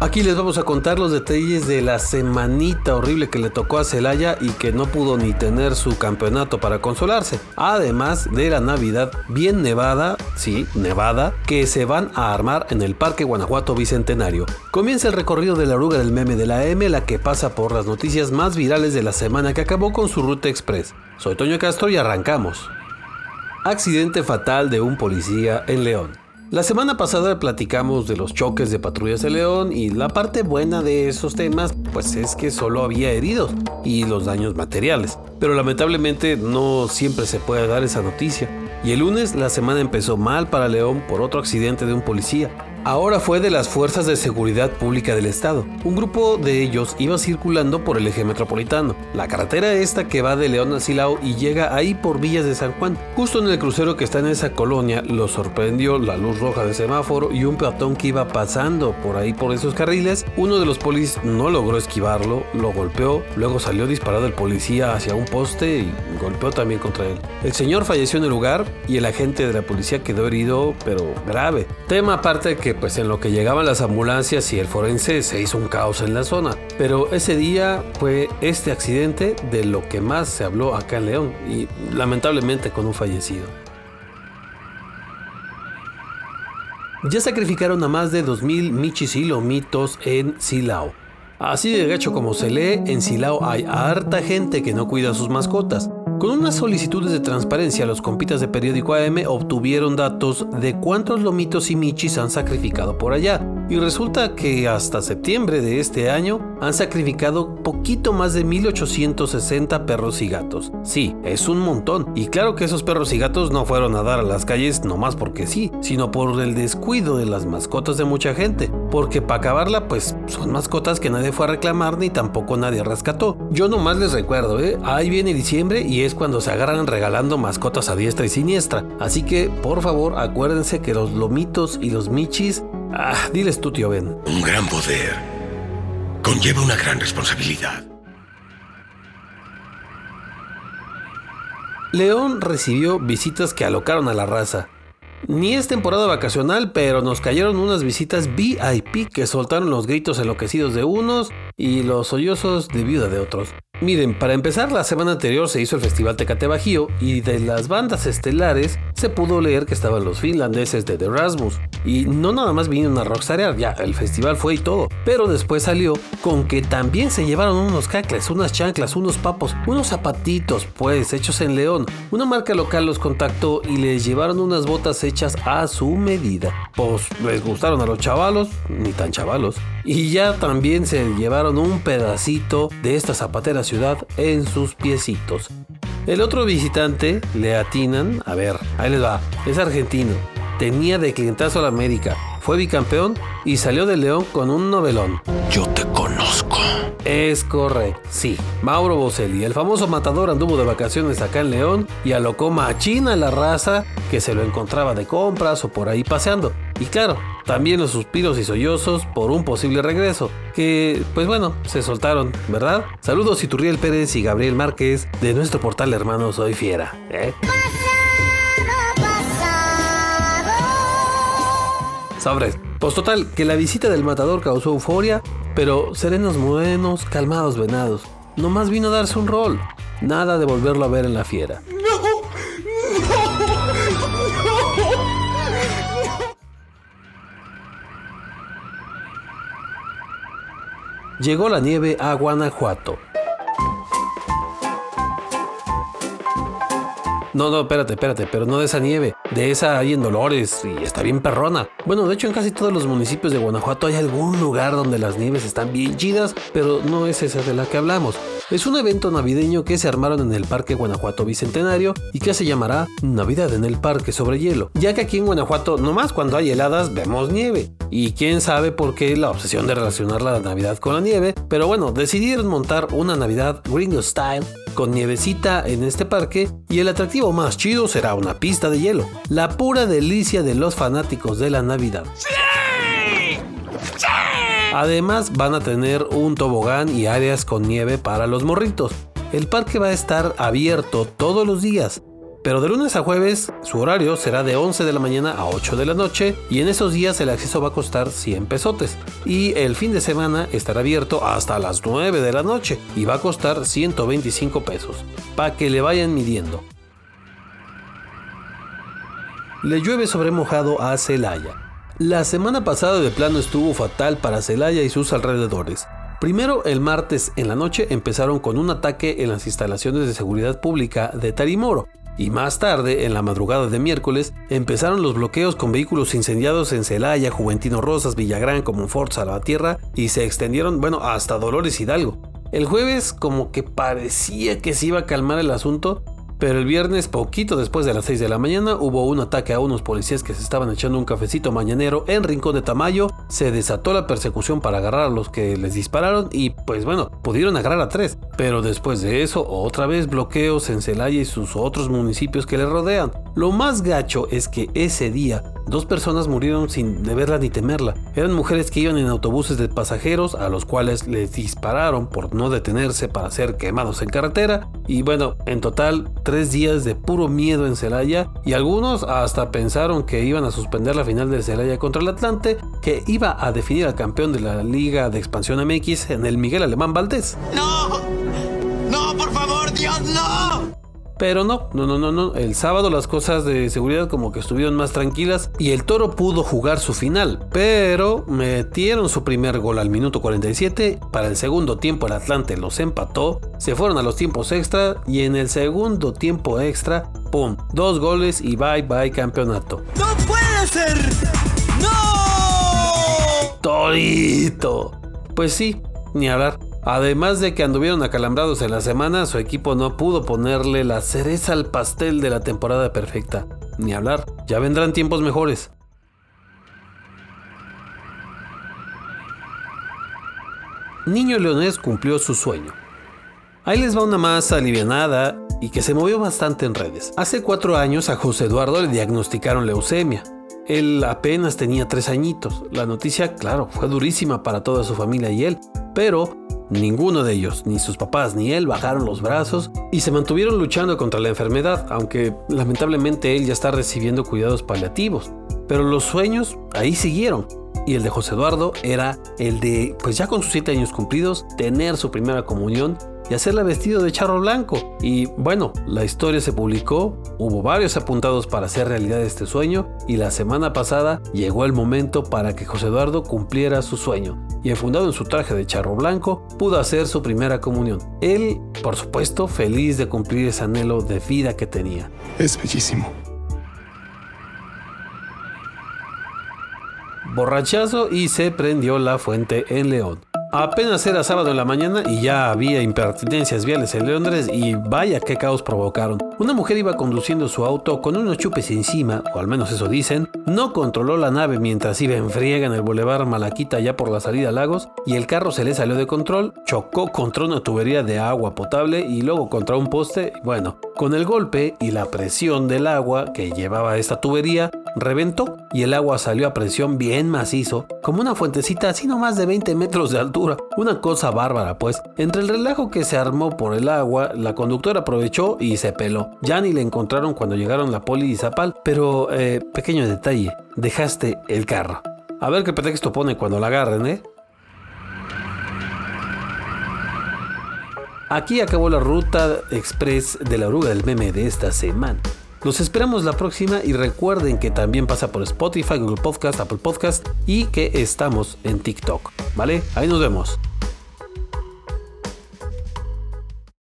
Aquí les vamos a contar los detalles de la semanita horrible que le tocó a Celaya y que no pudo ni tener su campeonato para consolarse. Además de la Navidad bien nevada, sí, nevada, que se van a armar en el Parque Guanajuato Bicentenario. Comienza el recorrido de la oruga del meme de la M, la que pasa por las noticias más virales de la semana que acabó con su ruta express. Soy Toño Castro y arrancamos. Accidente fatal de un policía en León. La semana pasada platicamos de los choques de patrullas de León y la parte buena de esos temas pues es que solo había heridos y los daños materiales. Pero lamentablemente no siempre se puede dar esa noticia. Y el lunes la semana empezó mal para León por otro accidente de un policía. Ahora fue de las Fuerzas de Seguridad Pública del Estado. Un grupo de ellos iba circulando por el eje metropolitano, la carretera esta que va de León a Silao y llega ahí por Villas de San Juan. Justo en el crucero que está en esa colonia, lo sorprendió la luz roja del semáforo y un peatón que iba pasando por ahí por esos carriles. Uno de los polis no logró esquivarlo, lo golpeó, luego salió disparado el policía hacia un poste y golpeó también contra él. El señor falleció en el lugar y el agente de la policía quedó herido, pero grave. Tema aparte que pues en lo que llegaban las ambulancias y el forense se hizo un caos en la zona. Pero ese día fue este accidente de lo que más se habló acá en León y lamentablemente con un fallecido. Ya sacrificaron a más de 2.000 michis y lomitos en Silao. Así de gacho como se lee, en Silao hay harta gente que no cuida a sus mascotas. Con unas solicitudes de transparencia, los compitas de periódico AM obtuvieron datos de cuántos lomitos y michis han sacrificado por allá. Y resulta que hasta septiembre de este año han sacrificado poquito más de 1860 perros y gatos. Sí, es un montón. Y claro que esos perros y gatos no fueron a dar a las calles nomás porque sí, sino por el descuido de las mascotas de mucha gente. Porque para acabarla, pues son mascotas que nadie fue a reclamar ni tampoco nadie rescató. Yo nomás les recuerdo, ¿eh? Ahí viene diciembre y es cuando se agarran regalando mascotas a diestra y siniestra. Así que, por favor, acuérdense que los lomitos y los michis Ah, diles tú, tío Ben. Un gran poder conlleva una gran responsabilidad. León recibió visitas que alocaron a la raza. Ni es temporada vacacional, pero nos cayeron unas visitas VIP que soltaron los gritos enloquecidos de unos y los sollozos de viuda de otros. Miren, para empezar, la semana anterior se hizo el Festival Tecate Bajío y de las bandas estelares se pudo leer que estaban los finlandeses de The Rasmus. Y no nada más vinieron a rockstarear, ya, el festival fue y todo. Pero después salió con que también se llevaron unos cacles, unas chanclas, unos papos, unos zapatitos, pues, hechos en León. Una marca local los contactó y les llevaron unas botas hechas a su medida. Pues les gustaron a los chavalos, ni tan chavalos. Y ya también se llevaron un pedacito de esta zapatera ciudad en sus piecitos. El otro visitante le atinan, a ver, ahí les va, es argentino, tenía de clientazo a la América, fue bicampeón y salió de León con un novelón. Es correcto, sí. Mauro Boselli, el famoso matador, anduvo de vacaciones acá en León y alocó machina la raza que se lo encontraba de compras o por ahí paseando. Y claro, también los suspiros y sollozos por un posible regreso, que pues bueno, se soltaron, ¿verdad? Saludos Iturriel Pérez y Gabriel Márquez de nuestro portal hermano Soy Fiera. ¿eh? Pues total, que la visita del matador causó euforia, pero serenos morenos, calmados venados. Nomás vino a darse un rol. Nada de volverlo a ver en la fiera. Llegó la nieve a Guanajuato. No, no, espérate, espérate, pero no de esa nieve, de esa hay en Dolores y está bien perrona. Bueno, de hecho en casi todos los municipios de Guanajuato hay algún lugar donde las nieves están bien chidas, pero no es esa de la que hablamos. Es un evento navideño que se armaron en el Parque Guanajuato Bicentenario y que se llamará Navidad en el Parque sobre Hielo, ya que aquí en Guanajuato nomás cuando hay heladas vemos nieve. Y quién sabe por qué la obsesión de relacionar la Navidad con la nieve, pero bueno, decidieron montar una Navidad Gringo Style con nievecita en este parque y el atractivo más chido será una pista de hielo, la pura delicia de los fanáticos de la Navidad. Además van a tener un tobogán y áreas con nieve para los morritos. El parque va a estar abierto todos los días, Pero de lunes a jueves su horario será de 11 de la mañana a 8 de la noche y en esos días el acceso va a costar 100 pesotes. Y el fin de semana estará abierto hasta las 9 de la noche y va a costar 125 pesos. Para que le vayan midiendo. Le llueve sobre mojado a Celaya. La semana pasada de plano estuvo fatal para Celaya y sus alrededores. Primero, el martes en la noche empezaron con un ataque en las instalaciones de seguridad pública de Tarimoro, y más tarde, en la madrugada de miércoles, empezaron los bloqueos con vehículos incendiados en Celaya, Juventino Rosas, Villagrán, Comonfort, Salvatierra y se extendieron, bueno, hasta Dolores Hidalgo. El jueves como que parecía que se iba a calmar el asunto, pero el viernes, poquito después de las 6 de la mañana, hubo un ataque a unos policías que se estaban echando un cafecito mañanero en Rincón de Tamayo. Se desató la persecución para agarrar a los que les dispararon y, pues bueno, pudieron agarrar a tres. Pero después de eso, otra vez bloqueos en Celaya y sus otros municipios que le rodean. Lo más gacho es que ese día Dos personas murieron sin deberla ni temerla. Eran mujeres que iban en autobuses de pasajeros a los cuales les dispararon por no detenerse para ser quemados en carretera. Y bueno, en total, tres días de puro miedo en Celaya y algunos hasta pensaron que iban a suspender la final de Celaya contra el Atlante, que iba a definir al campeón de la Liga de Expansión MX en el Miguel Alemán Valdés. ¡No! ¡No, por favor, Dios, no! Pero no, no, no, no, no. El sábado las cosas de seguridad como que estuvieron más tranquilas y el toro pudo jugar su final. Pero metieron su primer gol al minuto 47. Para el segundo tiempo el Atlante los empató. Se fueron a los tiempos extra y en el segundo tiempo extra, ¡pum! Dos goles y bye bye campeonato. ¡No puede ser! ¡No! Torito. Pues sí, ni hablar. Además de que anduvieron acalambrados en la semana, su equipo no pudo ponerle la cereza al pastel de la temporada perfecta. Ni hablar, ya vendrán tiempos mejores. Niño Leonés cumplió su sueño. Ahí les va una más alivianada y que se movió bastante en redes. Hace cuatro años a José Eduardo le diagnosticaron leucemia. Él apenas tenía tres añitos. La noticia, claro, fue durísima para toda su familia y él, pero Ninguno de ellos, ni sus papás ni él, bajaron los brazos y se mantuvieron luchando contra la enfermedad, aunque lamentablemente él ya está recibiendo cuidados paliativos. Pero los sueños ahí siguieron. Y el de José Eduardo era el de, pues ya con sus 7 años cumplidos, tener su primera comunión y hacerla vestido de charro blanco. Y bueno, la historia se publicó, hubo varios apuntados para hacer realidad este sueño y la semana pasada llegó el momento para que José Eduardo cumpliera su sueño y enfundado en su traje de charro blanco pudo hacer su primera comunión. Él, por supuesto, feliz de cumplir ese anhelo de vida que tenía. Es bellísimo. Borrachazo y se prendió la fuente en León. Apenas era sábado en la mañana y ya había impertinencias viales en Londres y vaya qué caos provocaron. Una mujer iba conduciendo su auto con unos chupes encima, o al menos eso dicen, no controló la nave mientras iba en friega en el boulevard Malaquita ya por la salida a Lagos y el carro se le salió de control, chocó contra una tubería de agua potable y luego contra un poste. Bueno, con el golpe y la presión del agua que llevaba esta tubería, reventó y el agua salió a presión bien macizo, como una fuentecita así no más de 20 metros de altura. Una cosa bárbara, pues. Entre el relajo que se armó por el agua, la conductora aprovechó y se peló. Ya ni le encontraron cuando llegaron la poli y Zapal, pero eh, pequeño detalle, dejaste el carro. A ver qué pretexto pone cuando la agarren, ¿eh? Aquí acabó la ruta express de la oruga del meme de esta semana. Los esperamos la próxima y recuerden que también pasa por Spotify, Google Podcast, Apple Podcast y que estamos en TikTok. ¿Vale? Ahí nos vemos.